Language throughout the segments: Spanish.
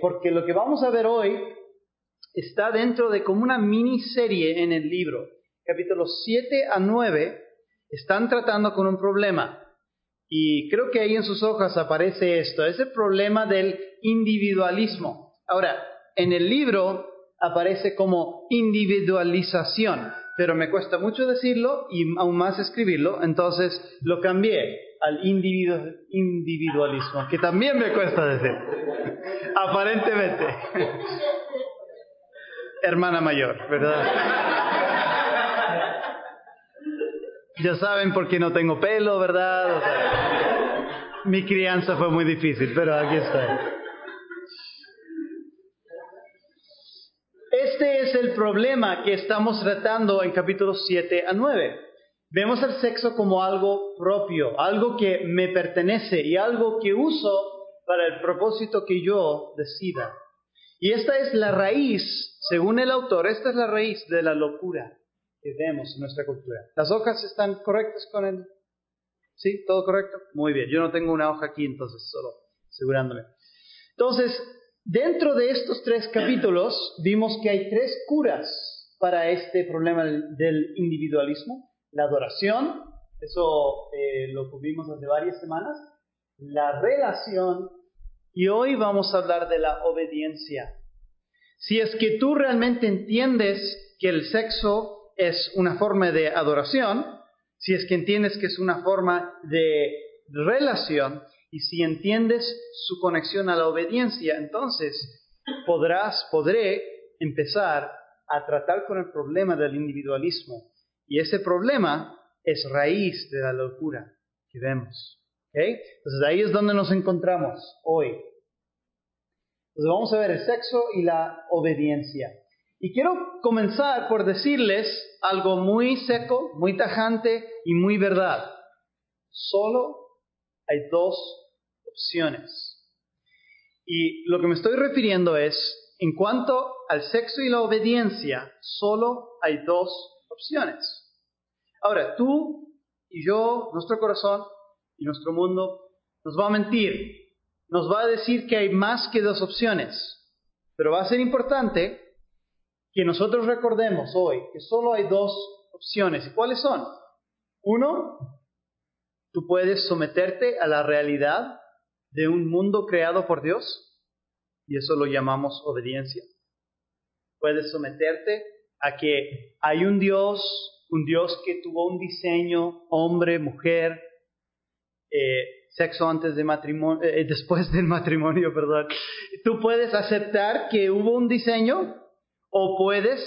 porque lo que vamos a ver hoy está dentro de como una miniserie en el libro. Capítulos 7 a 9 están tratando con un problema. Y creo que ahí en sus hojas aparece esto, es el problema del individualismo. Ahora, en el libro aparece como individualización, pero me cuesta mucho decirlo y aún más escribirlo, entonces lo cambié al individualismo, que también me cuesta decir, aparentemente. Hermana mayor, ¿verdad? Ya saben por qué no tengo pelo, ¿verdad? mi crianza fue muy difícil, pero aquí estoy. Este es el problema que estamos tratando en capítulos 7 a 9. Vemos el sexo como algo propio, algo que me pertenece y algo que uso para el propósito que yo decida. Y esta es la raíz, según el autor, esta es la raíz de la locura que vemos en nuestra cultura. ¿Las hojas están correctas con él? ¿Sí? ¿Todo correcto? Muy bien. Yo no tengo una hoja aquí, entonces solo asegurándome. Entonces, dentro de estos tres capítulos vimos que hay tres curas para este problema del individualismo. La adoración, eso eh, lo cubrimos hace varias semanas. La relación y hoy vamos a hablar de la obediencia. Si es que tú realmente entiendes que el sexo es una forma de adoración, si es que entiendes que es una forma de relación y si entiendes su conexión a la obediencia, entonces podrás, podré empezar a tratar con el problema del individualismo. Y ese problema es raíz de la locura que vemos. Entonces ahí es donde nos encontramos hoy. Entonces vamos a ver el sexo y la obediencia. Y quiero comenzar por decirles algo muy seco, muy tajante y muy verdad. Solo hay dos opciones. Y lo que me estoy refiriendo es, en cuanto al sexo y la obediencia, solo hay dos opciones. Ahora, tú y yo, nuestro corazón y nuestro mundo, nos va a mentir. Nos va a decir que hay más que dos opciones. Pero va a ser importante que nosotros recordemos hoy que solo hay dos opciones. ¿Y cuáles son? Uno, tú puedes someterte a la realidad de un mundo creado por Dios, y eso lo llamamos obediencia. Puedes someterte a que hay un Dios, un Dios que tuvo un diseño, hombre, mujer, eh, sexo antes de matrimonio, eh, después del matrimonio, perdón. Tú puedes aceptar que hubo un diseño o puedes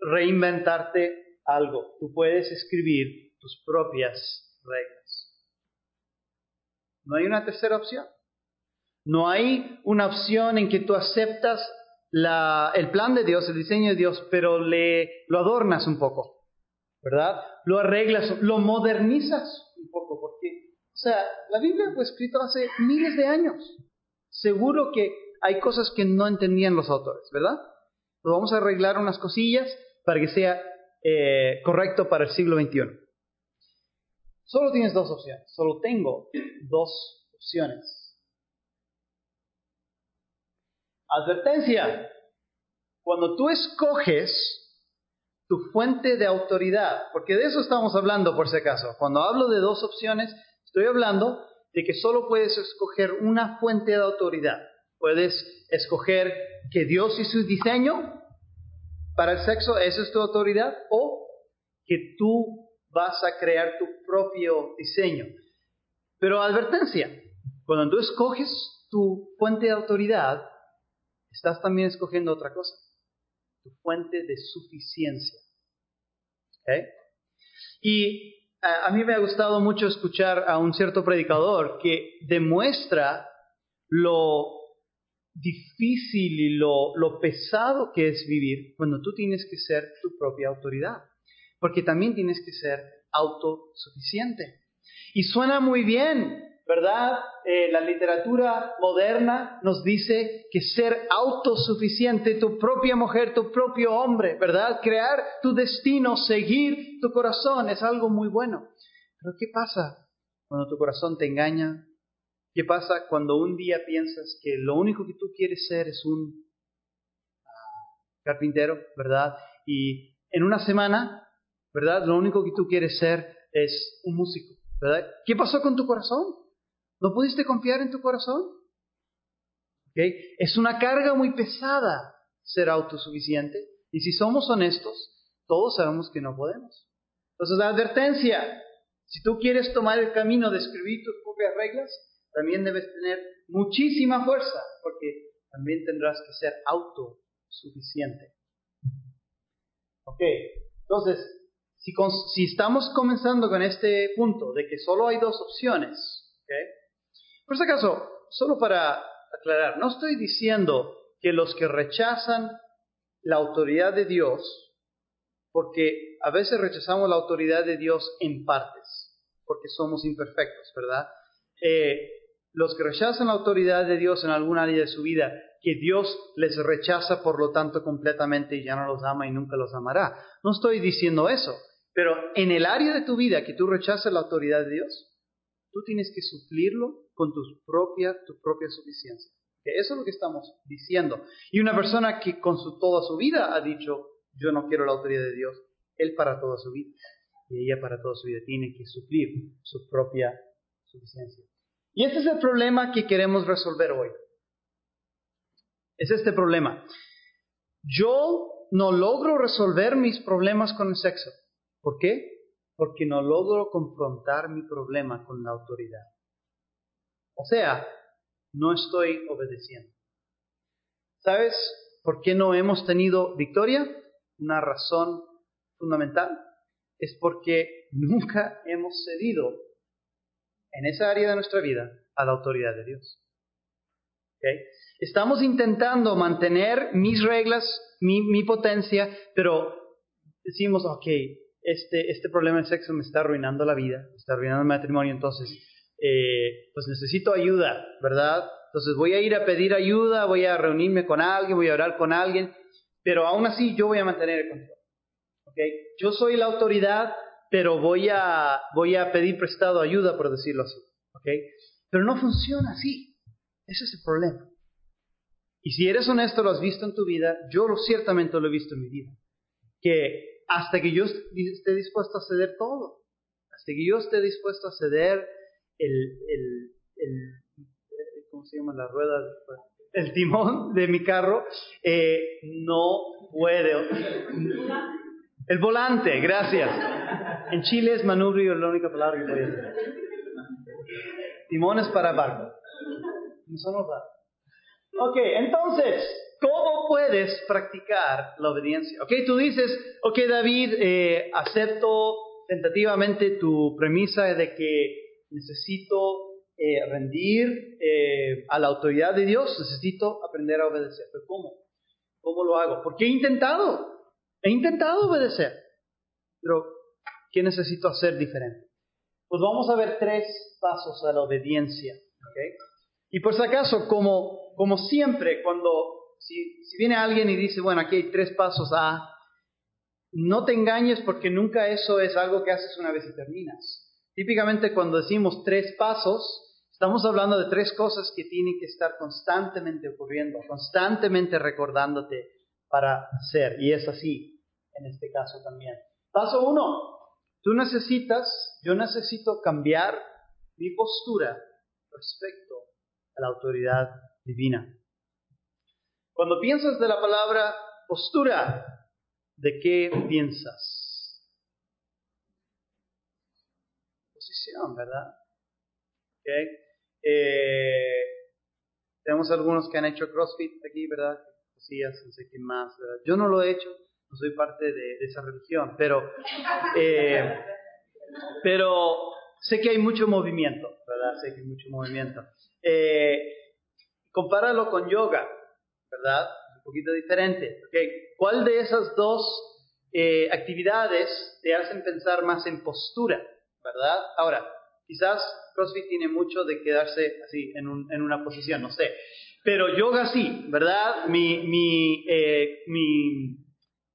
reinventarte algo. Tú puedes escribir tus propias reglas. No hay una tercera opción. No hay una opción en que tú aceptas el plan de Dios, el diseño de Dios, pero lo adornas un poco, ¿verdad? Lo arreglas, lo modernizas un poco, porque, o sea, la Biblia fue escrita hace miles de años. Seguro que hay cosas que no entendían los autores, ¿verdad? vamos a arreglar unas cosillas para que sea eh, correcto para el siglo XXI. Solo tienes dos opciones, solo tengo dos opciones. Advertencia, cuando tú escoges tu fuente de autoridad, porque de eso estamos hablando por si acaso, cuando hablo de dos opciones, estoy hablando de que solo puedes escoger una fuente de autoridad. Puedes escoger que Dios y su diseño para el sexo, esa es tu autoridad, o que tú vas a crear tu propio diseño. Pero advertencia, cuando tú escoges tu fuente de autoridad, estás también escogiendo otra cosa, tu fuente de suficiencia. Y a, mí me ha gustado mucho escuchar a un cierto predicador que demuestra lo difícil y lo pesado que es vivir cuando tú tienes que ser tu propia autoridad, porque también tienes que ser autosuficiente. Y suena muy bien, ¿verdad? Eh, la literatura moderna nos dice que ser autosuficiente, tu propia mujer, tu propio hombre, ¿verdad? Crear tu destino, seguir tu corazón es algo muy bueno. Pero ¿qué pasa cuando tu corazón te engaña ¿Qué pasa cuando un día piensas que lo único que tú quieres ser es un ah, carpintero, ¿verdad? Y en una semana, ¿verdad? Lo único que tú quieres ser es un músico, ¿verdad? ¿Qué pasó con tu corazón? ¿No pudiste confiar en tu corazón? ¿Okay? Es una carga muy pesada ser autosuficiente. Y si somos honestos, todos sabemos que no podemos. Entonces, la advertencia, si tú quieres tomar el camino de escribir tus propias reglas, también debes tener muchísima fuerza, porque también tendrás que ser autosuficiente. Ok, entonces, si, estamos comenzando con este punto de que solo hay dos opciones, ¿okay? por si acaso, solo para aclarar, no estoy diciendo que los que rechazan la autoridad de Dios, porque a veces rechazamos la autoridad de Dios en partes, porque somos imperfectos, ¿verdad? Eh, los que rechazan la autoridad de Dios en algún área de su vida, que Dios les rechaza por lo tanto completamente y ya no los ama y nunca los amará. No estoy diciendo eso, pero en el área de tu vida que tú rechazas la autoridad de Dios, tú tienes que suplirlo con tu propia, tu propia suficiencia. Eso es lo que estamos diciendo. Y una persona que con su, toda su vida ha dicho, yo no quiero la autoridad de Dios, él para toda su vida. Y ella para toda su vida tiene que suplir su propia suficiencia. Y este es el problema que queremos resolver hoy. Es este problema. Yo no logro resolver mis problemas con el sexo. ¿Por qué? Porque no logro confrontar mi problema con la autoridad. O sea, no estoy obedeciendo. ¿Sabes por qué no hemos tenido victoria? Una razón fundamental es porque nunca hemos cedido en esa área de nuestra vida a la autoridad de Dios. Estamos intentando mantener mis reglas, mi, potencia, pero decimos, ok, este, este problema del sexo me está arruinando la vida, me está arruinando el matrimonio, entonces eh, pues necesito ayuda, ¿verdad? Entonces voy a ir a pedir ayuda, voy a reunirme con alguien, voy a orar con alguien, pero aún así yo voy a mantener el control. ¿okay? Yo soy la autoridad, pero voy a, voy a pedir prestado ayuda, por decirlo así. ¿okay? Pero no funciona así. Ese es el problema. Y si eres honesto, lo has visto en tu vida, yo ciertamente lo he visto en mi vida. Que hasta que yo esté dispuesto a ceder todo, hasta que yo esté dispuesto a ceder el, el, el ¿cómo se llama la rueda? El timón de mi carro, eh, no puedo. El volante, gracias. En Chile es manubrio la única palabra que podía decir. Timón es para barco. No. Ok, entonces, ¿cómo puedes practicar la obediencia? Ok, tú dices, ok David, eh, acepto tentativamente tu premisa de que necesito eh, rendir eh, a la autoridad de Dios, necesito aprender a obedecer. ¿Pero cómo? ¿Cómo lo hago? Porque he intentado, he intentado obedecer. Pero, ¿qué necesito hacer diferente? Pues vamos a ver tres pasos a la obediencia. Y por si acaso, como, como siempre, cuando si, viene alguien y dice, bueno, aquí hay tres pasos a, no te engañes porque nunca eso es algo que haces una vez y terminas. Típicamente cuando decimos tres pasos, estamos hablando de tres cosas que tienen que estar constantemente ocurriendo, constantemente recordándote para hacer. Y es así en este caso también. Paso uno, tú necesitas, yo necesito cambiar mi postura respecto a la autoridad divina. Cuando piensas de la palabra postura, ¿de qué piensas? ¿verdad? Eh, tenemos algunos que han hecho CrossFit aquí, ¿verdad? no sé qué más, Yo no lo he hecho, no soy parte de, esa religión, pero, eh, pero sé que hay mucho movimiento, ¿verdad? Sé que hay mucho movimiento. Eh, compáralo con yoga, ¿verdad? Un poquito diferente, ¿Cuál de esas dos actividades te hacen pensar más en postura? ¿verdad? Ahora, quizás CrossFit tiene mucho de quedarse así en, un, en una posición, no sé. Pero yoga sí, ¿verdad? Mi, mi, eh, mi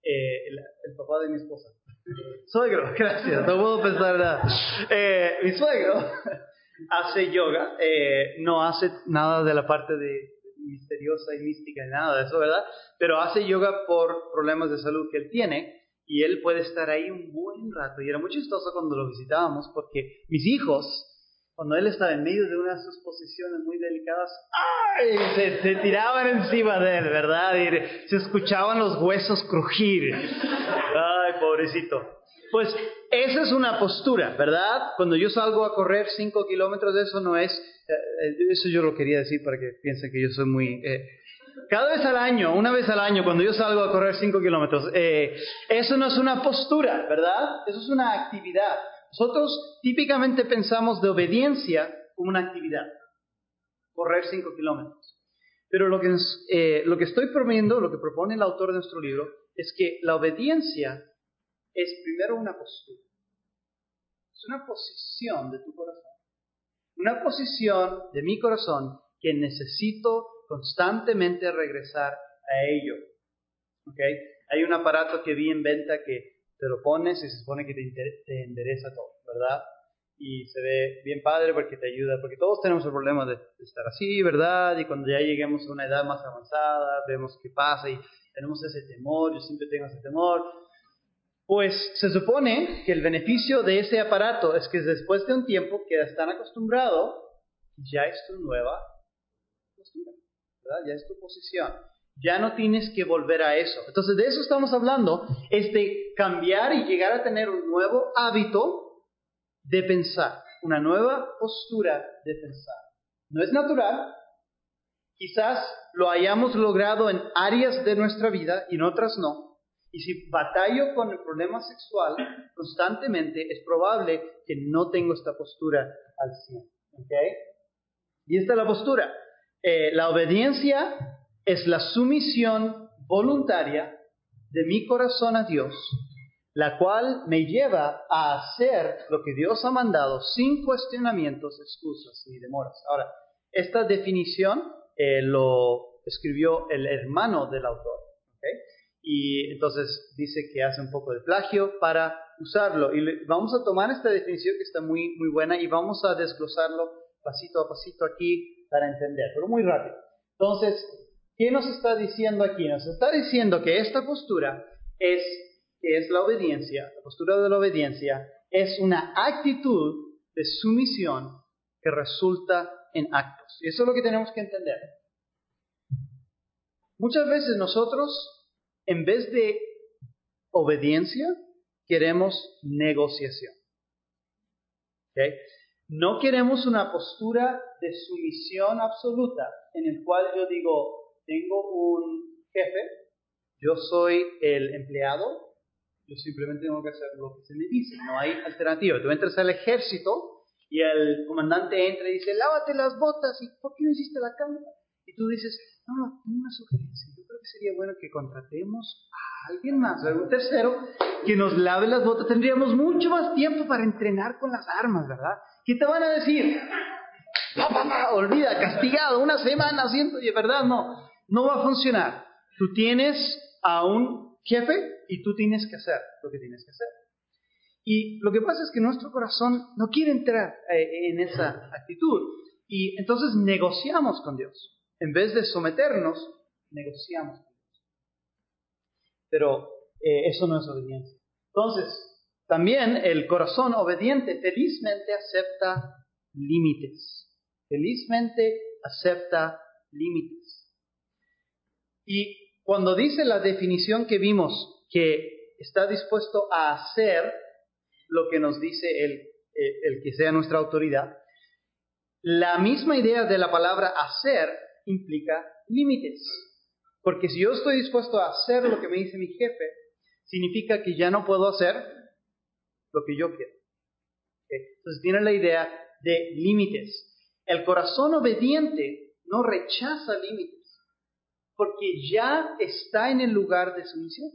eh, el, papá de mi esposa. Suegro, gracias, no puedo pensar nada. Eh, mi suegro hace yoga, eh, no hace nada de la parte de misteriosa y mística, nada de eso, ¿verdad? Pero hace yoga por problemas de salud que él tiene y él puede estar ahí un buen rato. Y era muy chistoso cuando lo visitábamos porque mis hijos, cuando él estaba en medio de una de posiciones muy delicadas, ¡ay! Se, se tiraban encima de él, ¿verdad? Y se escuchaban los huesos crujir. ¡Ay, pobrecito! Pues esa es una postura, ¿verdad? Cuando yo salgo a correr cinco kilómetros, eso no es, eh, eso yo lo quería decir para que piensen que yo soy muy... Eh, cada vez al año, una vez al año, cuando yo salgo a correr cinco kilómetros, eh, eso no es una postura, ¿verdad? Eso es una actividad. Nosotros típicamente pensamos de obediencia como una actividad, correr cinco kilómetros. Pero lo que, lo que estoy proponiendo, lo que propone el autor de nuestro libro, es que la obediencia es primero una postura. Es una posición de tu corazón. Una posición de mi corazón que necesito constantemente regresar a ello. ¿Okay? Hay un aparato que vi en venta que te lo pones y se supone que te, endereza todo, ¿verdad? Y se ve bien padre porque te ayuda, porque todos tenemos el problema de, de estar así, ¿verdad? Y cuando ya lleguemos a una edad más avanzada, vemos qué pasa y tenemos ese temor, yo siempre tengo ese temor, pues se supone que el beneficio de ese aparato es que después de un tiempo quedas tan acostumbrado, ya es tu nueva postura. Ya es tu posición. Ya no tienes que volver a eso. Entonces de eso estamos hablando, es de cambiar y llegar a tener un nuevo hábito de pensar, una nueva postura de pensar. No es natural, quizás lo hayamos logrado en áreas de nuestra vida y en otras no, y si batallo con el problema sexual constantemente, es probable que no tengo esta postura al 100. ¿okay? Y esta es la postura. Eh, la obediencia es la sumisión voluntaria de mi corazón a Dios, la cual me lleva a hacer lo que Dios ha mandado sin cuestionamientos, excusas ni demoras. Ahora, esta definición eh, lo escribió el hermano del autor. ¿okay? Y entonces dice que hace un poco de plagio para usarlo. Y vamos a tomar esta definición que está muy, muy buena y vamos a desglosarlo pasito a pasito aquí para entender, pero muy rápido. Entonces, ¿qué nos está diciendo aquí? Nos está diciendo que esta postura es, es la obediencia, la postura de la obediencia es una actitud de sumisión que resulta en actos. Y eso es lo que tenemos que entender. Muchas veces nosotros en vez de obediencia, queremos negociación. No queremos una postura de sumisión absoluta en el cual yo digo, tengo un jefe, yo soy el empleado, yo simplemente tengo que hacer lo que se me dice, no hay alternativa. Tú entras al ejército y el comandante entra y dice, lávate las botas, ¿y por qué no hiciste la cama? Y tú dices, no, no, tengo una sugerencia sería bueno que contratemos a alguien más, algún tercero, que nos lave las botas. Tendríamos mucho más tiempo para entrenar con las armas, ¿verdad? ¿Qué te van a decir? olvida, castigado, una semana haciendo, verdad, no, no va a funcionar. Tú tienes a un jefe y tú tienes que hacer lo que tienes que hacer. Y lo que pasa es que nuestro corazón no quiere entrar eh, en esa actitud. Y entonces negociamos con Dios. En vez de someternos, negociamos. Pero eh, eso no es obediencia. Entonces, también el corazón obediente felizmente acepta límites. Felizmente acepta límites. Y cuando dice la definición que vimos, que está dispuesto a hacer lo que nos dice el, el, el que sea nuestra autoridad, la misma idea de la palabra hacer implica límites. Porque si yo estoy dispuesto a hacer lo que me dice mi jefe, significa que ya no puedo hacer lo que yo quiero. Entonces tiene la idea de límites. El corazón obediente no rechaza límites, porque ya está en el lugar de su misión.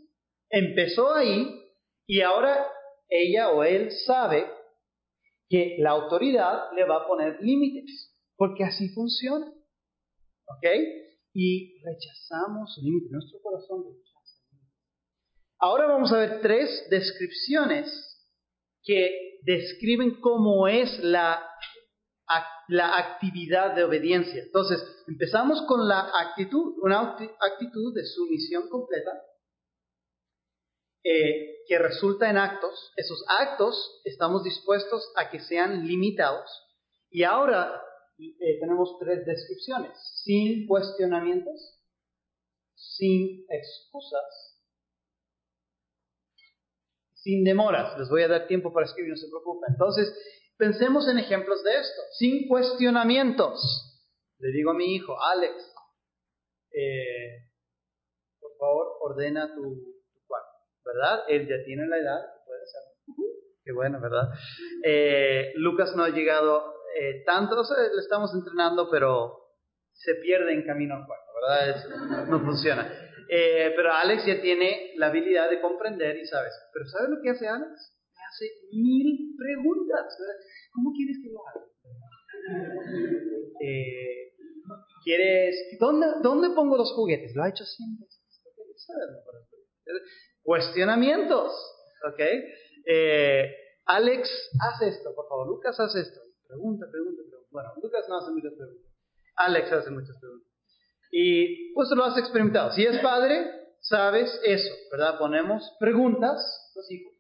Empezó ahí y ahora ella o él sabe que la autoridad le va a poner límites, porque así funciona. ¿Ok? Y rechazamos límites. Nuestro corazón rechaza. Ahora vamos a ver tres descripciones que describen cómo es la la actividad de obediencia. Entonces, empezamos con la actitud, una actitud de sumisión completa, eh, que resulta en actos. Esos actos estamos dispuestos a que sean limitados. Y ahora eh, tenemos tres descripciones, sin cuestionamientos, sin excusas, sin demoras. Les voy a dar tiempo para escribir, no se preocupen. Entonces, pensemos en ejemplos de esto, sin cuestionamientos. Le digo a mi hijo, Alex, eh, por favor, ordena tu, cuarto, ¿verdad? Él ya tiene la edad, puede hacerlo. Qué bueno, ¿verdad? Eh, Lucas no ha llegado eh, tanto, le estamos entrenando, pero se pierde en camino al cuarto, ¿verdad? no funciona. Eh, pero Alex ya tiene la habilidad de comprender y sabes. Pero ¿sabes lo que hace Alex? Me hace mil preguntas. ¿Cómo quieres que lo haga? Eh, ¿Quieres? ¿dónde, ¿Dónde pongo los juguetes? Lo ha hecho siempre. Cuestionamientos. ¿Ok? Eh, Alex, haz esto, por favor. Lucas, haz esto. Pregunta, pregunta, pregunta. Bueno, Lucas no hace muchas preguntas. Alex hace muchas preguntas. Y pues lo has experimentado. Si es padre, sabes eso, ¿verdad? Ponemos preguntas los hijos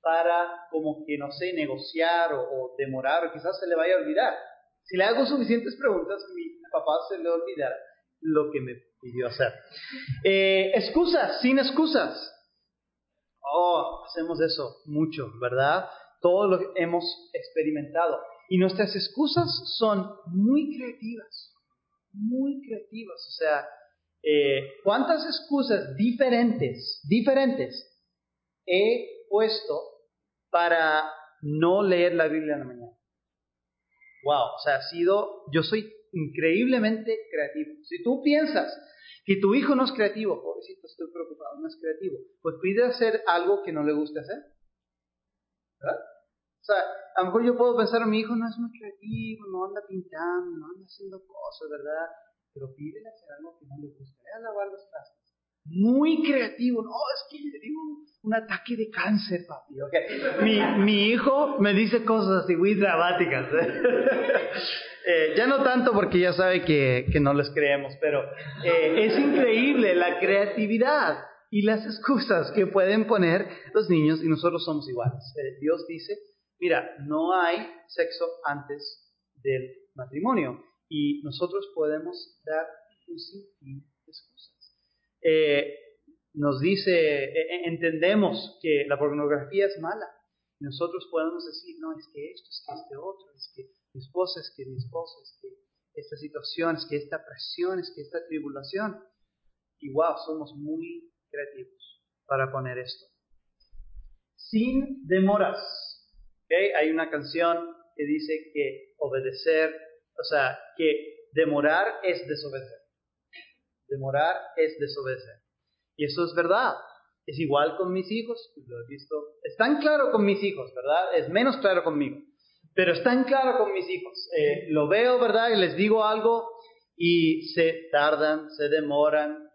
para como que, no sé, negociar o, demorar o quizás se le vaya a olvidar. Si le hago suficientes preguntas, mi papá se le olvidará lo que me pidió hacer. Eh, excusas, sin excusas. Oh, hacemos eso mucho, ¿verdad? Todo lo que hemos experimentado. Y nuestras excusas son muy creativas muy creativos. O sea, eh, ¿cuántas excusas diferentes, diferentes he puesto para no leer la Biblia en la mañana? Wow, o sea, ha sido, yo soy increíblemente creativo. Si tú piensas que tu hijo no es creativo, pobrecito, estoy preocupado, no es creativo, pues pide hacer algo que no le guste hacer. ¿Verdad? Sea, a lo mejor yo puedo pensar, mi hijo no es muy creativo, no anda pintando, no anda haciendo cosas, ¿verdad? Pero pídele hacer algo que no le gusta, a lavar los trastes. Muy creativo, no, es que le digo un ataque de cáncer, papi. Okay. Mi, mi hijo me dice cosas así muy dramáticas. eh, ya no tanto porque ya sabe que, que no les creemos, pero eh, es increíble la creatividad y las excusas que pueden poner los niños y nosotros somos iguales. Eh, Dios dice mira, no hay sexo antes del matrimonio y nosotros podemos dar un sinfín de excusas. Eh, nos dice, e, e, entendemos que la pornografía es mala. Y nosotros podemos decir, no, es que esto, es que este otro, es que mi esposa, es que mi esposa, es que esta situación, es que esta presión, es que esta tribulación. Y wow, somos muy creativos para poner esto. Sin demoras. Hay una canción que dice que obedecer, o sea, que demorar es desobedecer. Demorar es desobedecer. Y eso es verdad. Es igual con mis hijos, lo he visto. Es tan claro con mis hijos, ¿verdad? Es menos claro conmigo. Pero es tan claro con mis hijos. Eh, lo veo, ¿verdad? Y les digo algo y se tardan, se demoran,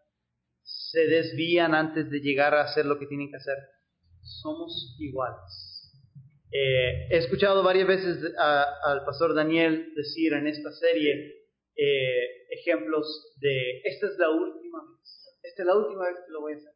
se desvían antes de llegar a hacer lo que tienen que hacer. Somos iguales. Eh, he escuchado varias veces al pastor Daniel decir en esta serie eh, ejemplos de, esta es la última vez, esta es la última vez que lo voy a hacer.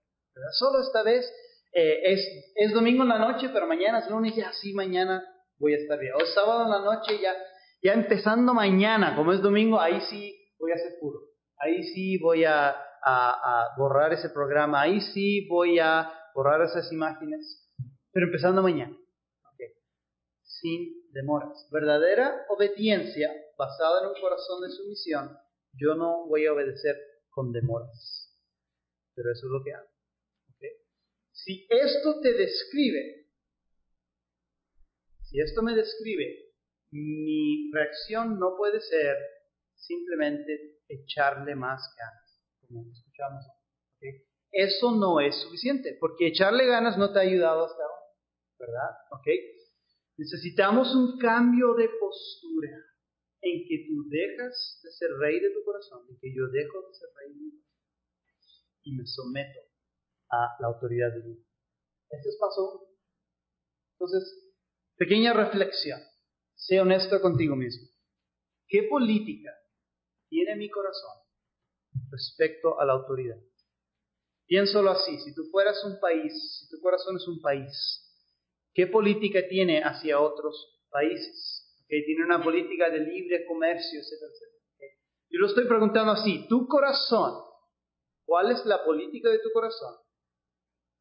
Solo esta vez eh, es, es domingo en la noche, pero mañana es lunes, ya sí, mañana voy a estar bien. O sábado en la noche, ya, ya empezando mañana, como es domingo, ahí sí voy a ser puro. Ahí sí voy a, a borrar ese programa, ahí sí voy a borrar esas imágenes, pero empezando mañana sin demoras. Verdadera obediencia basada en un corazón de sumisión, yo no voy a obedecer con demoras. Pero eso es lo que hago. Si esto te describe, si esto me describe, mi reacción no puede ser simplemente echarle más ganas, como escuchamos. Eso no es suficiente, porque echarle ganas no te ha ayudado hasta ahora, ¿verdad? ¿Ok? Necesitamos un cambio de postura en que tú dejas de ser rey de tu corazón, en que yo dejo de ser rey de mi corazón y me someto a la autoridad de Dios. Este es paso uno. Entonces, pequeña reflexión. Sé honesto contigo mismo. ¿Qué política tiene mi corazón respecto a la autoridad? Piénsalo así, si tú fueras un país, si tu corazón es un país, ¿qué política tiene hacia otros países? Tiene una política de libre comercio, etcétera, etcétera. Yo lo estoy preguntando así, tu corazón, ¿cuál es la política de tu corazón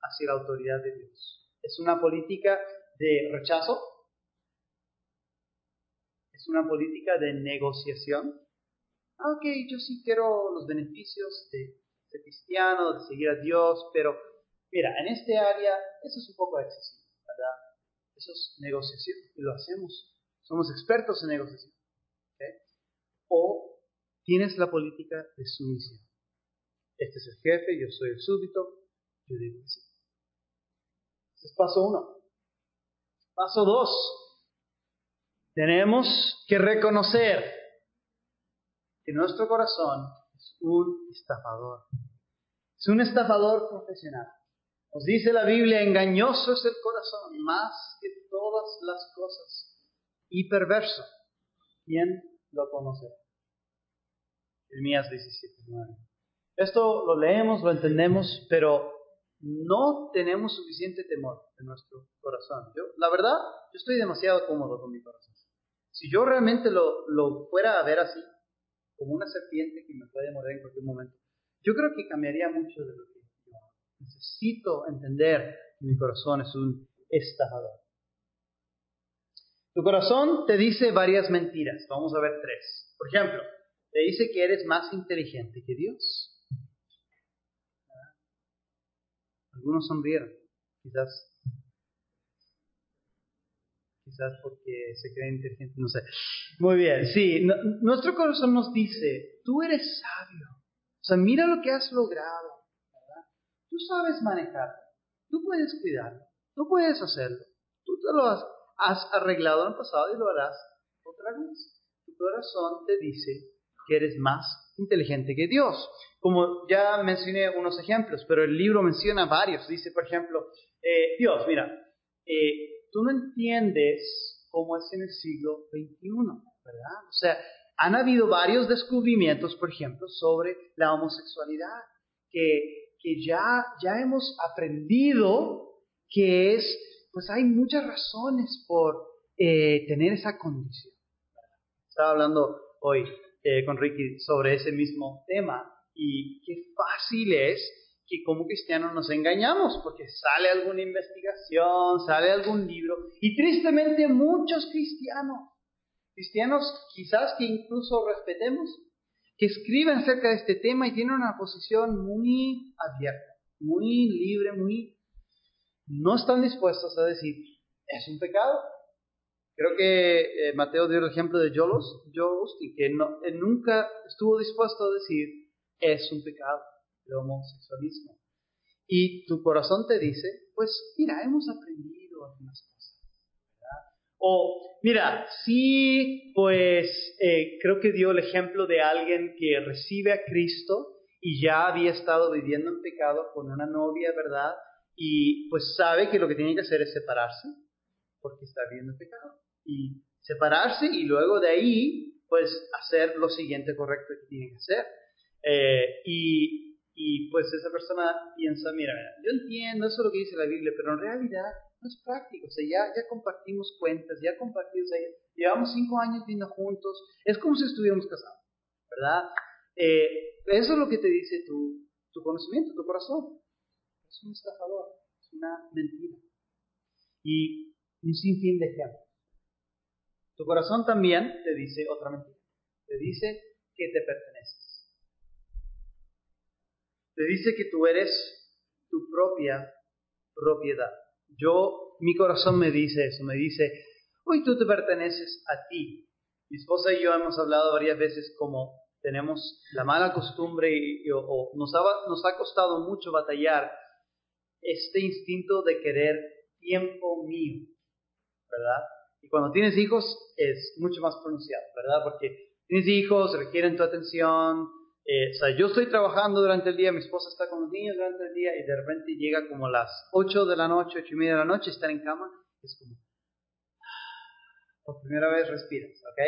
hacia la autoridad de Dios? ¿Es una política de rechazo? ¿Es una política de negociación? Ah, ok, yo sí quiero los beneficios de ser cristiano, de seguir a Dios, pero mira, en este área eso es un poco excesivo. Eso es negociación y lo hacemos. Somos expertos en negociación. O tienes la política de sumisión. Este es el jefe, yo soy el súbdito, yo digo que sí. Ese es paso uno. Paso dos. Tenemos que reconocer que nuestro corazón es un estafador. Es un estafador profesional. Nos dice la Biblia, engañoso es el corazón más que todas las cosas y perverso. ¿Quién lo conocerá? Jeremías 17:9. Esto lo leemos, lo entendemos, pero no tenemos suficiente temor en nuestro corazón. Yo, la verdad, yo estoy demasiado cómodo con mi corazón. Si yo realmente lo, lo fuera a ver así, como una serpiente que me puede morder en cualquier momento, yo creo que cambiaría mucho de lo que necesito entender que mi corazón es un estafador. Tu corazón te dice varias mentiras. Vamos a ver tres. Por ejemplo, te dice que eres más inteligente que Dios. Algunos sonrieron, quizás, quizás porque se creen inteligentes, no sé. Muy bien, sí, nuestro corazón nos dice, tú eres sabio, o sea, mira lo que has logrado, Tú sabes manejarlo, tú puedes cuidarlo, tú puedes hacerlo, tú te lo has, arreglado en el pasado y lo harás otra vez. Tu corazón te dice que eres más inteligente que Dios. Como ya mencioné unos ejemplos, pero el libro menciona varios. Dice, por ejemplo, eh, Dios, mira, eh, tú no entiendes cómo es en el siglo XXI, ¿verdad? O sea, han habido varios descubrimientos, por ejemplo, sobre la homosexualidad, que, que ya, ya hemos aprendido que es, pues hay muchas razones por eh, tener esa condición. Estaba hablando hoy con Ricky sobre ese mismo tema y qué fácil es que como cristianos nos engañamos, porque sale alguna investigación, sale algún libro, y tristemente muchos cristianos, cristianos quizás que incluso respetemos, que escriben acerca de este tema y tienen una posición muy abierta, muy libre, muy... no están dispuestos a decir, es un pecado. Creo que eh, Mateo dio el ejemplo de Jolos, y que no, nunca estuvo dispuesto a decir, es un pecado, el homosexualismo. Y tu corazón te dice, pues mira, hemos aprendido algunas cosas. O mira, sí, pues eh, creo que dio el ejemplo de alguien que recibe a Cristo y ya había estado viviendo en pecado con una novia, ¿verdad? Y pues sabe que lo que tiene que hacer es separarse, porque está viviendo en pecado. Y separarse y luego de ahí, pues hacer lo siguiente correcto que tiene que hacer. Eh, y, y, pues esa persona piensa, mira, yo entiendo eso es lo que dice la Biblia, pero en realidad es práctico. O sea, ya, ya compartimos cuentas, ya compartimos, o llevamos cinco años viviendo juntos, es como si estuviéramos casados, ¿verdad? Eh, eso es lo que te dice tu, tu conocimiento, tu corazón. Es un estafador, es una mentira. Y un sinfín de ejemplos. Tu corazón también te dice otra mentira. Te dice que te perteneces. Te dice que tú eres tu propia propiedad. Yo, mi corazón me dice eso, me dice, hoy tú te perteneces a ti. Mi esposa y yo hemos hablado varias veces como tenemos la mala costumbre y, o, nos, ha, nos ha costado mucho batallar este instinto de querer tiempo mío, ¿verdad? Y cuando tienes hijos es mucho más pronunciado, ¿verdad? Porque tienes hijos, requieren tu atención, eh, o sea, yo estoy trabajando durante el día, mi esposa está con los niños durante el día y de repente llega como las 8 de la noche, 8 y media de la noche, estar en cama, es como, por primera vez respiras, ¿ok?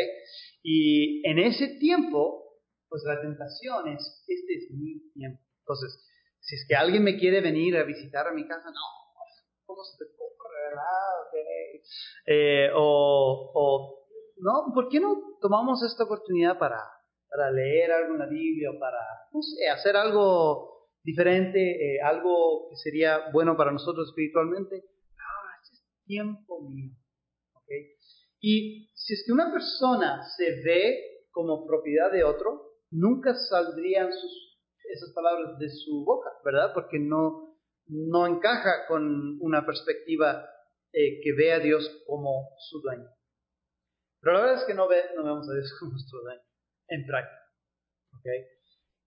Y en ese tiempo, pues la tentación es, este es mi tiempo. Entonces, si es que alguien me quiere venir a visitar a mi casa, no, ¿cómo se te ocurre, verdad? Okay. Eh, o, o, no, ¿por qué no tomamos esta oportunidad para, para leer algo en la Biblia para, no sé, hacer algo diferente, eh, algo que sería bueno para nosotros espiritualmente? No, este es tiempo mío. Y si es que una persona se ve como propiedad de otro, nunca saldrían esas palabras de su boca, ¿verdad? Porque no, no encaja con una perspectiva eh, que ve a Dios como su dueño. Pero la verdad es que no, ve, no vemos a Dios como nuestro dueño, en práctica.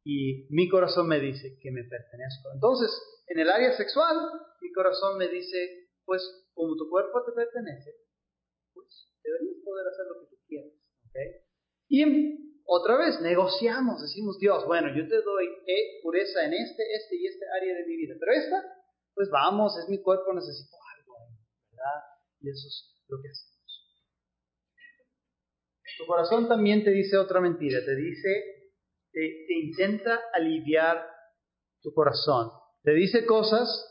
Y mi corazón me dice que me pertenezco. Entonces, en el área sexual, mi corazón me dice, pues como tu cuerpo te pertenece, pues deberías poder hacer lo que tú quieras. ¿okay? Y otra vez negociamos, decimos, Dios, bueno, yo te doy pureza en este, este y este área de mi vida, pero esta, pues vamos, es mi cuerpo, necesito algo, ¿verdad? Y eso es lo que hacemos. Tu corazón también te dice otra mentira, te dice, te, te intenta aliviar tu corazón, te dice cosas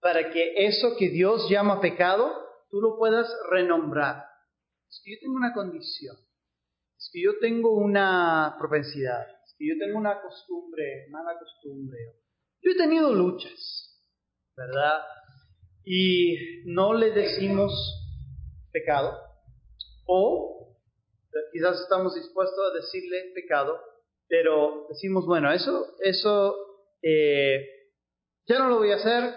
para que eso que Dios llama pecado, tú lo puedas renombrar es que yo tengo una condición, es que yo tengo una propensidad, es que yo tengo una costumbre, mala costumbre. Yo he tenido luchas, ¿verdad? Y no le decimos pecado, o quizás estamos dispuestos a decirle pecado, pero decimos, bueno, eso, eso eh, ya no lo voy a hacer,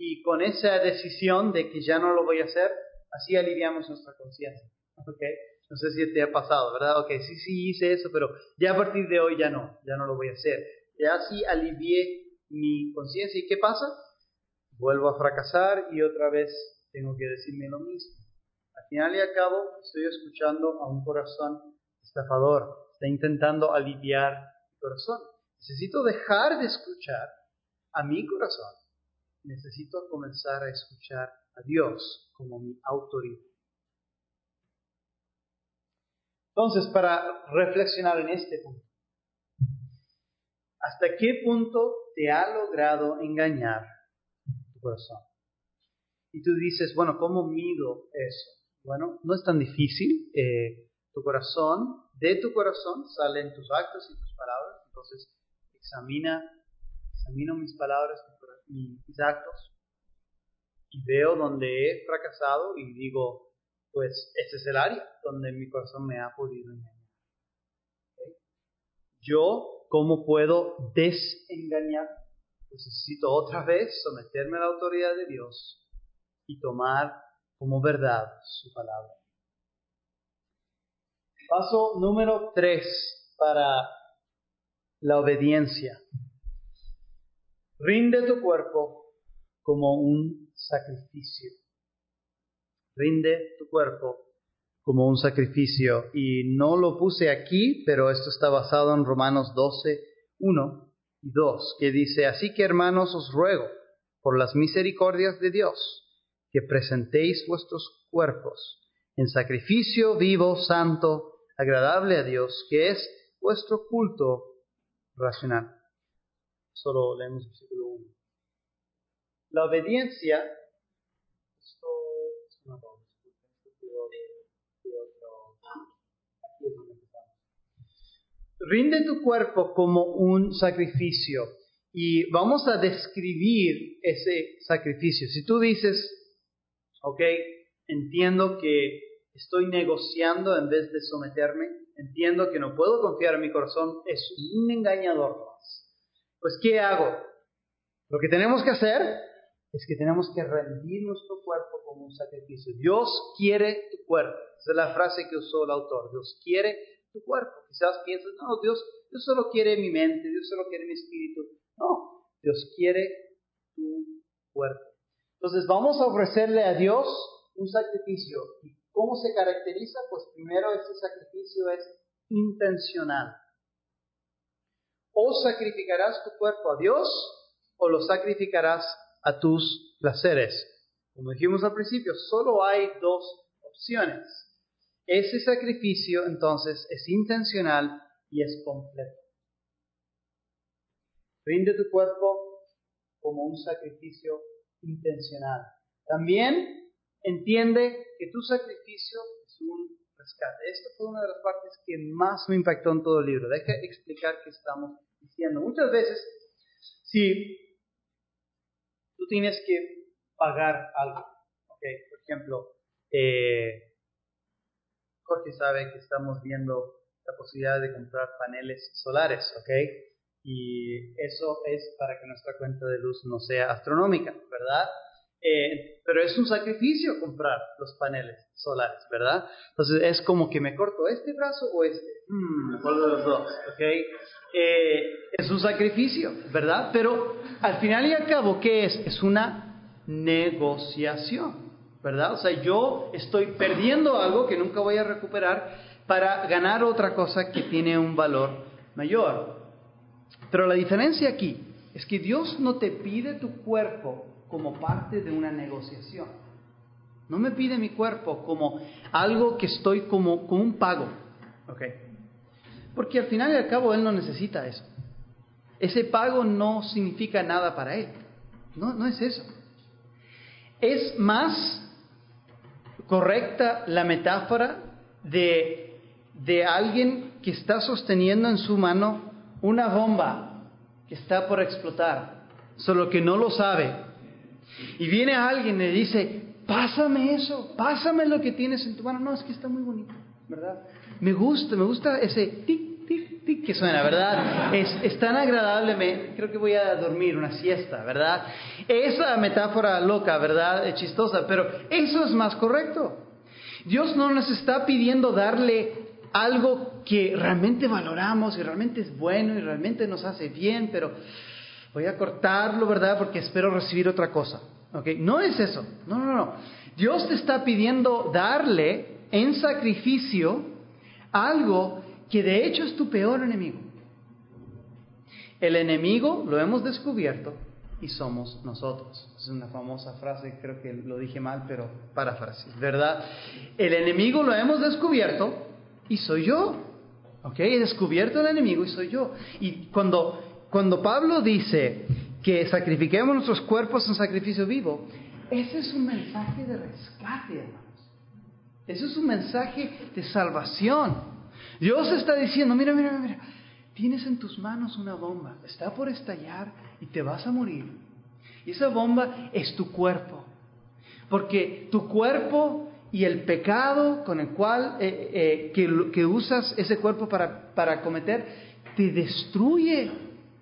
y con esa decisión de que ya no lo voy a hacer, así aliviamos nuestra conciencia. Okay. No sé si te ha pasado, ¿verdad? Ok, sí, sí hice eso, pero ya a partir de hoy ya no, ya no lo voy a hacer. Ya sí alivié mi conciencia. ¿Y qué pasa? Vuelvo a fracasar y otra vez tengo que decirme lo mismo. Al final y al cabo estoy escuchando a un corazón estafador. Está intentando aliviar mi corazón. Necesito dejar de escuchar a mi corazón. Necesito comenzar a escuchar a Dios como mi autoridad. Entonces, para reflexionar en este punto, ¿hasta qué punto te ha logrado engañar tu corazón? Y tú dices, bueno, ¿cómo mido eso? Bueno, no es tan difícil. Eh, tu corazón, de tu corazón salen tus actos y tus palabras. Entonces, examina, examino mis palabras, mis actos, y veo donde he fracasado y digo, pues ese es el área donde mi corazón me ha podido engañar. Yo, ¿cómo puedo desengañar? Necesito otra vez someterme a la autoridad de Dios y tomar como verdad su palabra. Paso número tres para la obediencia. Rinde tu cuerpo como un sacrificio rinde tu cuerpo como un sacrificio. Y no lo puse aquí, pero esto está basado en Romanos 12, 1 y 2, que dice, así que hermanos os ruego, por las misericordias de Dios, que presentéis vuestros cuerpos en sacrificio vivo, santo, agradable a Dios, que es vuestro culto racional. Solo leemos el versículo 1. La obediencia Rinde tu cuerpo como un sacrificio y vamos a describir ese sacrificio. Si tú dices, ok, entiendo que estoy negociando en vez de someterme, entiendo que no puedo confiar en mi corazón, es un engañador más. Pues, ¿qué hago? Lo que tenemos que hacer es que tenemos que rendir nuestro cuerpo como un sacrificio. Dios quiere tu cuerpo. Esa es la frase que usó el autor. Dios quiere tu cuerpo. Quizás piensas, no, Dios, Dios solo quiere mi mente, Dios solo quiere mi espíritu. No, Dios quiere tu cuerpo. Entonces vamos a ofrecerle a Dios un sacrificio. ¿Y cómo se caracteriza? Pues primero este sacrificio es intencional. O sacrificarás tu cuerpo a Dios o lo sacrificarás a tus placeres. Como dijimos al principio, solo hay dos opciones. ese sacrificio entonces es intencional y es completo. Rinde tu cuerpo como un sacrificio intencional. También entiende que tu sacrificio es un rescate. Esto fue una de las partes que más me impactó en todo el libro. Deja explicar qué estamos diciendo. Muchas veces, si tú tienes que pagar algo, por ejemplo, eh, Jorge sabe que estamos viendo la posibilidad de comprar paneles solares, ¿ok? Y eso es para que nuestra cuenta de luz no sea astronómica, ¿verdad? Eh, pero es un sacrificio comprar los paneles solares, ¿verdad? Entonces es como que me corto este brazo o este. Mm, mejor de los dos, ¿ok? Eh, es un sacrificio, ¿verdad? Pero al final y al cabo, ¿qué es? Es una negociación, ¿verdad? O sea, yo estoy perdiendo algo que nunca voy a recuperar para ganar otra cosa que tiene un valor mayor. Pero la diferencia aquí es que Dios no te pide tu cuerpo como parte de una negociación. No me pide mi cuerpo como algo que estoy como, como un pago. ¿ok? Porque al final y al cabo Él no necesita eso. Ese pago no significa nada para Él. No, no es eso. Es más correcta la metáfora de, de alguien que está sosteniendo en su mano una bomba que está por explotar, solo que no lo sabe. Y viene alguien y le dice, pásame eso, pásame lo que tienes en tu mano. No, es que está muy bonito, ¿verdad? Me gusta, me gusta ese tic, tic, tic que suena, ¿verdad? Es, es tan agradable, creo que voy a dormir una siesta, ¿verdad? Esa metáfora loca, ¿verdad? Es chistosa, pero eso es más correcto. Dios no nos está pidiendo darle algo que realmente valoramos y realmente es bueno y realmente nos hace bien, pero voy a cortarlo, ¿verdad? Porque espero recibir otra cosa. ¿Ok? No es eso. No, no, no. Dios te está pidiendo darle en sacrificio algo que de hecho es tu peor enemigo. El enemigo, lo hemos descubierto, y somos nosotros. Es una famosa frase, creo que lo dije mal, pero paráfrasis, ¿verdad? El enemigo lo hemos descubierto y soy yo. ¿Ok? He descubierto el enemigo y soy yo. Y cuando, cuando Pablo dice que sacrifiquemos nuestros cuerpos en sacrificio vivo, ese es un mensaje de rescate, hermanos. Ese es un mensaje de salvación. Dios está diciendo, mira, mira, mira, tienes en tus manos una bomba, está por estallar y te vas a morir. Y esa bomba es tu cuerpo. Porque tu cuerpo y el pecado con el cual eh, eh, que, que, usas ese cuerpo para, para cometer te destruye,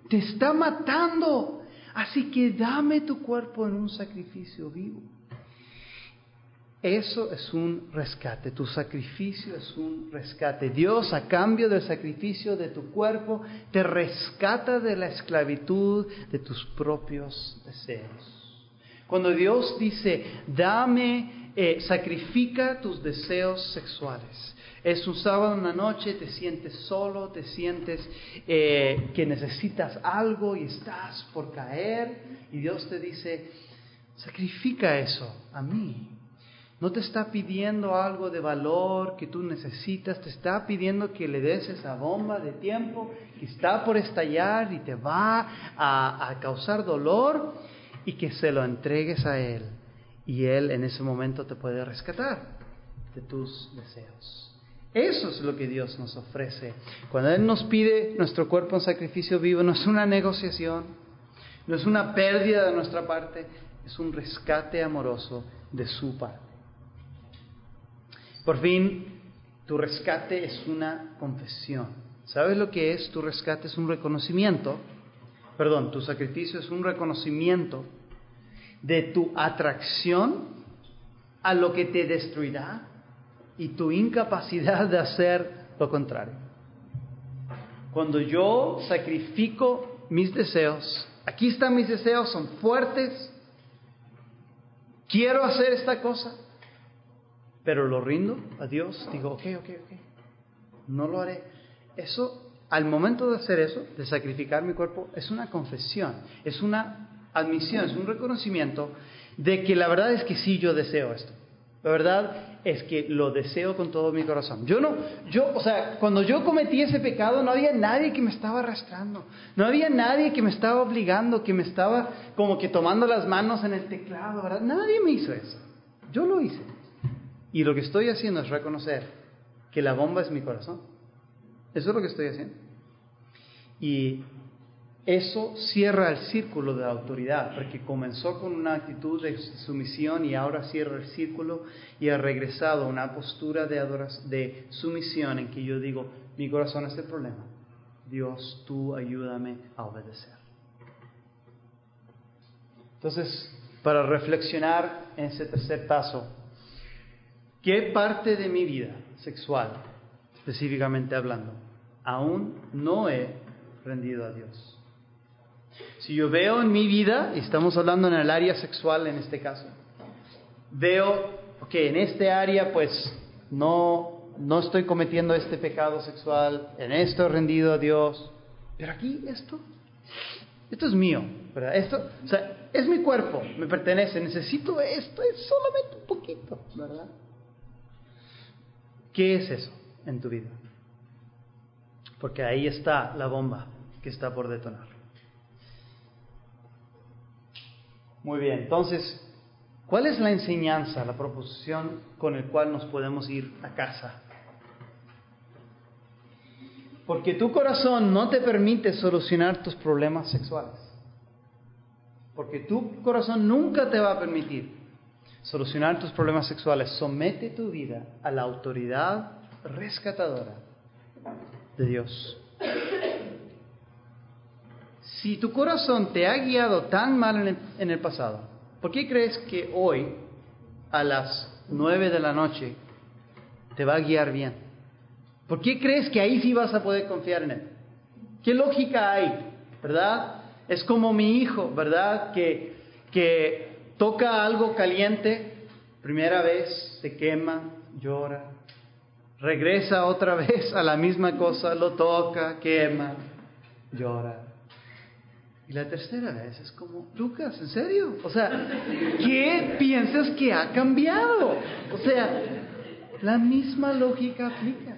te está matando. Así que dame tu cuerpo en un sacrificio vivo. Eso es un rescate, tu sacrificio es un rescate. Dios a cambio del sacrificio de tu cuerpo te rescata de la esclavitud de tus propios deseos. Cuando Dios dice, dame, eh, sacrifica tus deseos sexuales. Es un sábado en la noche, te sientes solo, te sientes eh, que necesitas algo y estás por caer y Dios te dice, sacrifica eso a mí, no te está pidiendo algo de valor que tú necesitas, te está pidiendo que le des esa bomba de tiempo que está por estallar y te va a, causar dolor y que se lo entregues a Él. Y Él en ese momento te puede rescatar de tus deseos. Eso es lo que Dios nos ofrece. Cuando Él nos pide nuestro cuerpo en sacrificio vivo, no es una negociación, no es una pérdida de nuestra parte, es un rescate amoroso de su parte. Por fin, tu rescate es una confesión. ¿Sabes lo que es? Tu rescate es un reconocimiento, perdón, tu sacrificio es un reconocimiento de tu atracción a lo que te destruirá y tu incapacidad de hacer lo contrario. Cuando yo sacrifico mis deseos, aquí están mis deseos, son fuertes, quiero hacer esta cosa, pero lo rindo a Dios, digo, ok, ok, ok, no lo haré. Eso, al momento de hacer eso, de sacrificar mi cuerpo, es una confesión, es una admisión, es un reconocimiento de que la verdad es que sí, yo deseo esto. La verdad es que lo deseo con todo mi corazón. Yo no, yo, o sea, cuando yo cometí ese pecado no había nadie que me estaba arrastrando, no había nadie que me estaba obligando, que me estaba como que tomando las manos en el teclado, ¿verdad? Nadie me hizo eso. Yo lo hice. Y lo que estoy haciendo es reconocer que la bomba es mi corazón. Eso es lo que estoy haciendo. Y eso cierra el círculo de autoridad, porque comenzó con una actitud de sumisión y ahora cierra el círculo y ha regresado a una postura de, de sumisión en que yo digo, mi corazón es el problema. Dios, tú ayúdame a obedecer. Entonces, para reflexionar en ese tercer paso, ¿qué parte de mi vida sexual, específicamente hablando, aún no he rendido a Dios? Si yo veo en mi vida, y estamos hablando en el área sexual en este caso, veo que en este área pues no, no estoy cometiendo este pecado sexual, en esto he rendido a Dios, pero aquí esto, esto es mío, ¿verdad? Esto, o sea, es mi cuerpo, me pertenece, necesito esto, es solamente un poquito, ¿verdad? ¿Qué es eso en tu vida? Porque ahí está la bomba que está por detonar. Muy bien, entonces, ¿cuál es la enseñanza, la proposición con el cual nos podemos ir a casa? Porque tu corazón no te permite solucionar tus problemas sexuales. Porque tu corazón nunca te va a permitir solucionar tus problemas sexuales. Somete tu vida a la autoridad rescatadora de Dios. Si tu corazón te ha guiado tan mal en el, pasado, ¿por qué crees que hoy, a las nueve de la noche, te va a guiar bien? ¿Por qué crees que ahí sí vas a poder confiar en Él? ¿Qué lógica hay? ¿Verdad? Es como mi hijo, ¿verdad? Que, que toca algo caliente, primera vez se quema, llora, regresa otra vez a la misma cosa, lo toca, quema, llora. Y la tercera vez es como, Lucas, ¿en serio? O sea, ¿qué piensas que ha cambiado? O sea, la misma lógica aplica.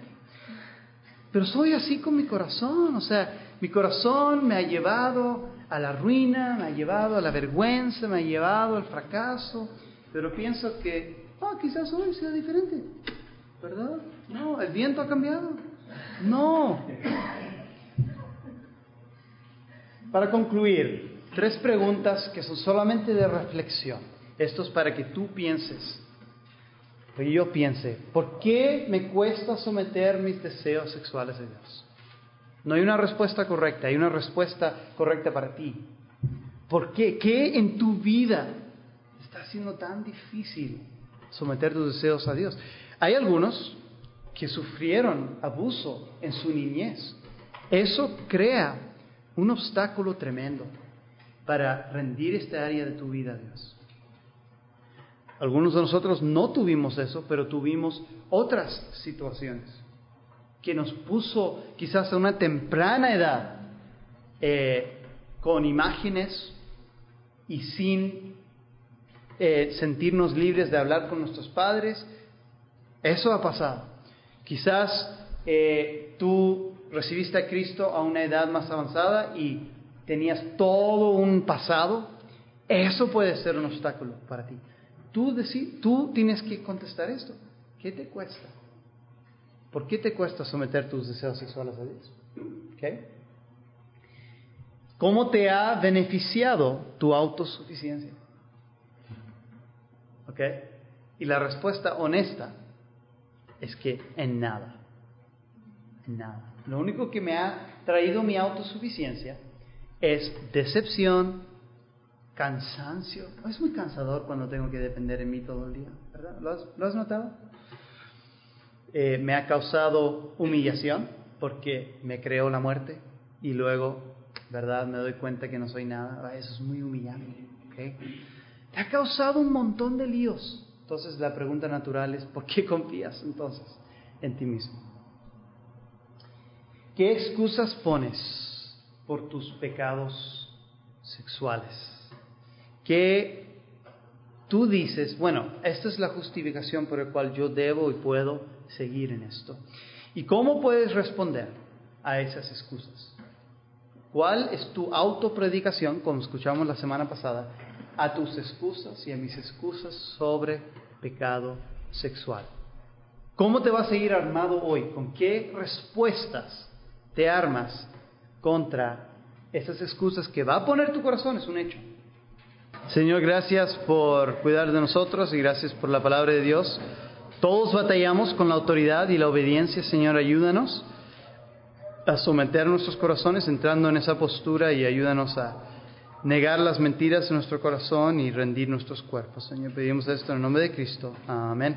Pero soy así con mi corazón, o sea, mi corazón me ha llevado a la ruina, me ha llevado a la vergüenza, me ha llevado al fracaso, pero pienso que, oh, quizás hoy sea diferente, ¿verdad? No, el viento ha cambiado. No, para concluir, tres preguntas que son solamente de reflexión. Esto es para que tú pienses, que yo piense, ¿por qué me cuesta someter mis deseos sexuales a Dios? No hay una respuesta correcta, hay una respuesta correcta para ti. ¿Por qué? ¿Qué en tu vida está haciendo tan difícil someter tus deseos a Dios? Hay algunos que sufrieron abuso en su niñez. Eso crea un obstáculo tremendo para rendir esta área de tu vida a Dios. Algunos de nosotros no tuvimos eso, pero tuvimos otras situaciones que nos puso quizás a una temprana edad eh, con imágenes y sin eh, sentirnos libres de hablar con nuestros padres. Eso ha pasado. Quizás eh, tú recibiste a Cristo a una edad más avanzada y tenías todo un pasado, eso puede ser un obstáculo para ti. Tú, tú tienes que contestar esto. ¿Qué te cuesta? ¿Por qué te cuesta someter tus deseos sexuales a Dios? ¿Cómo te ha beneficiado tu autosuficiencia? ¿Ok? Y la respuesta honesta es que en nada. En nada. Lo único que me ha traído mi autosuficiencia es decepción, cansancio. Es muy cansador cuando tengo que depender de mí todo el día, ¿verdad? ¿Lo has, notado? Eh, me ha causado humillación porque me creó la muerte y luego, ¿verdad? Me doy cuenta que no soy nada. Ah, eso es muy humillante. ¿okay? Te ha causado un montón de líos. Entonces la pregunta natural es, ¿por qué confías entonces en ti mismo? ¿Qué excusas pones por tus pecados sexuales? ¿Qué, tú dices, bueno, esta es la justificación por la cual yo debo y puedo seguir en esto. ¿Y cómo puedes responder a esas excusas? ¿Cuál es tu autopredicación, como escuchamos la semana pasada, a tus excusas y a mis excusas sobre pecado sexual? ¿Cómo te vas a seguir armado hoy? ¿Con qué respuestas te armas contra esas excusas que va a poner tu corazón? Es un hecho. Señor, gracias por cuidar de nosotros y gracias por la palabra de Dios. Todos batallamos con la autoridad y la obediencia, Señor, ayúdanos a someter nuestros corazones entrando en esa postura y ayúdanos a negar las mentiras en nuestro corazón y rendir nuestros cuerpos. Señor, pedimos esto en el nombre de Cristo. Amén.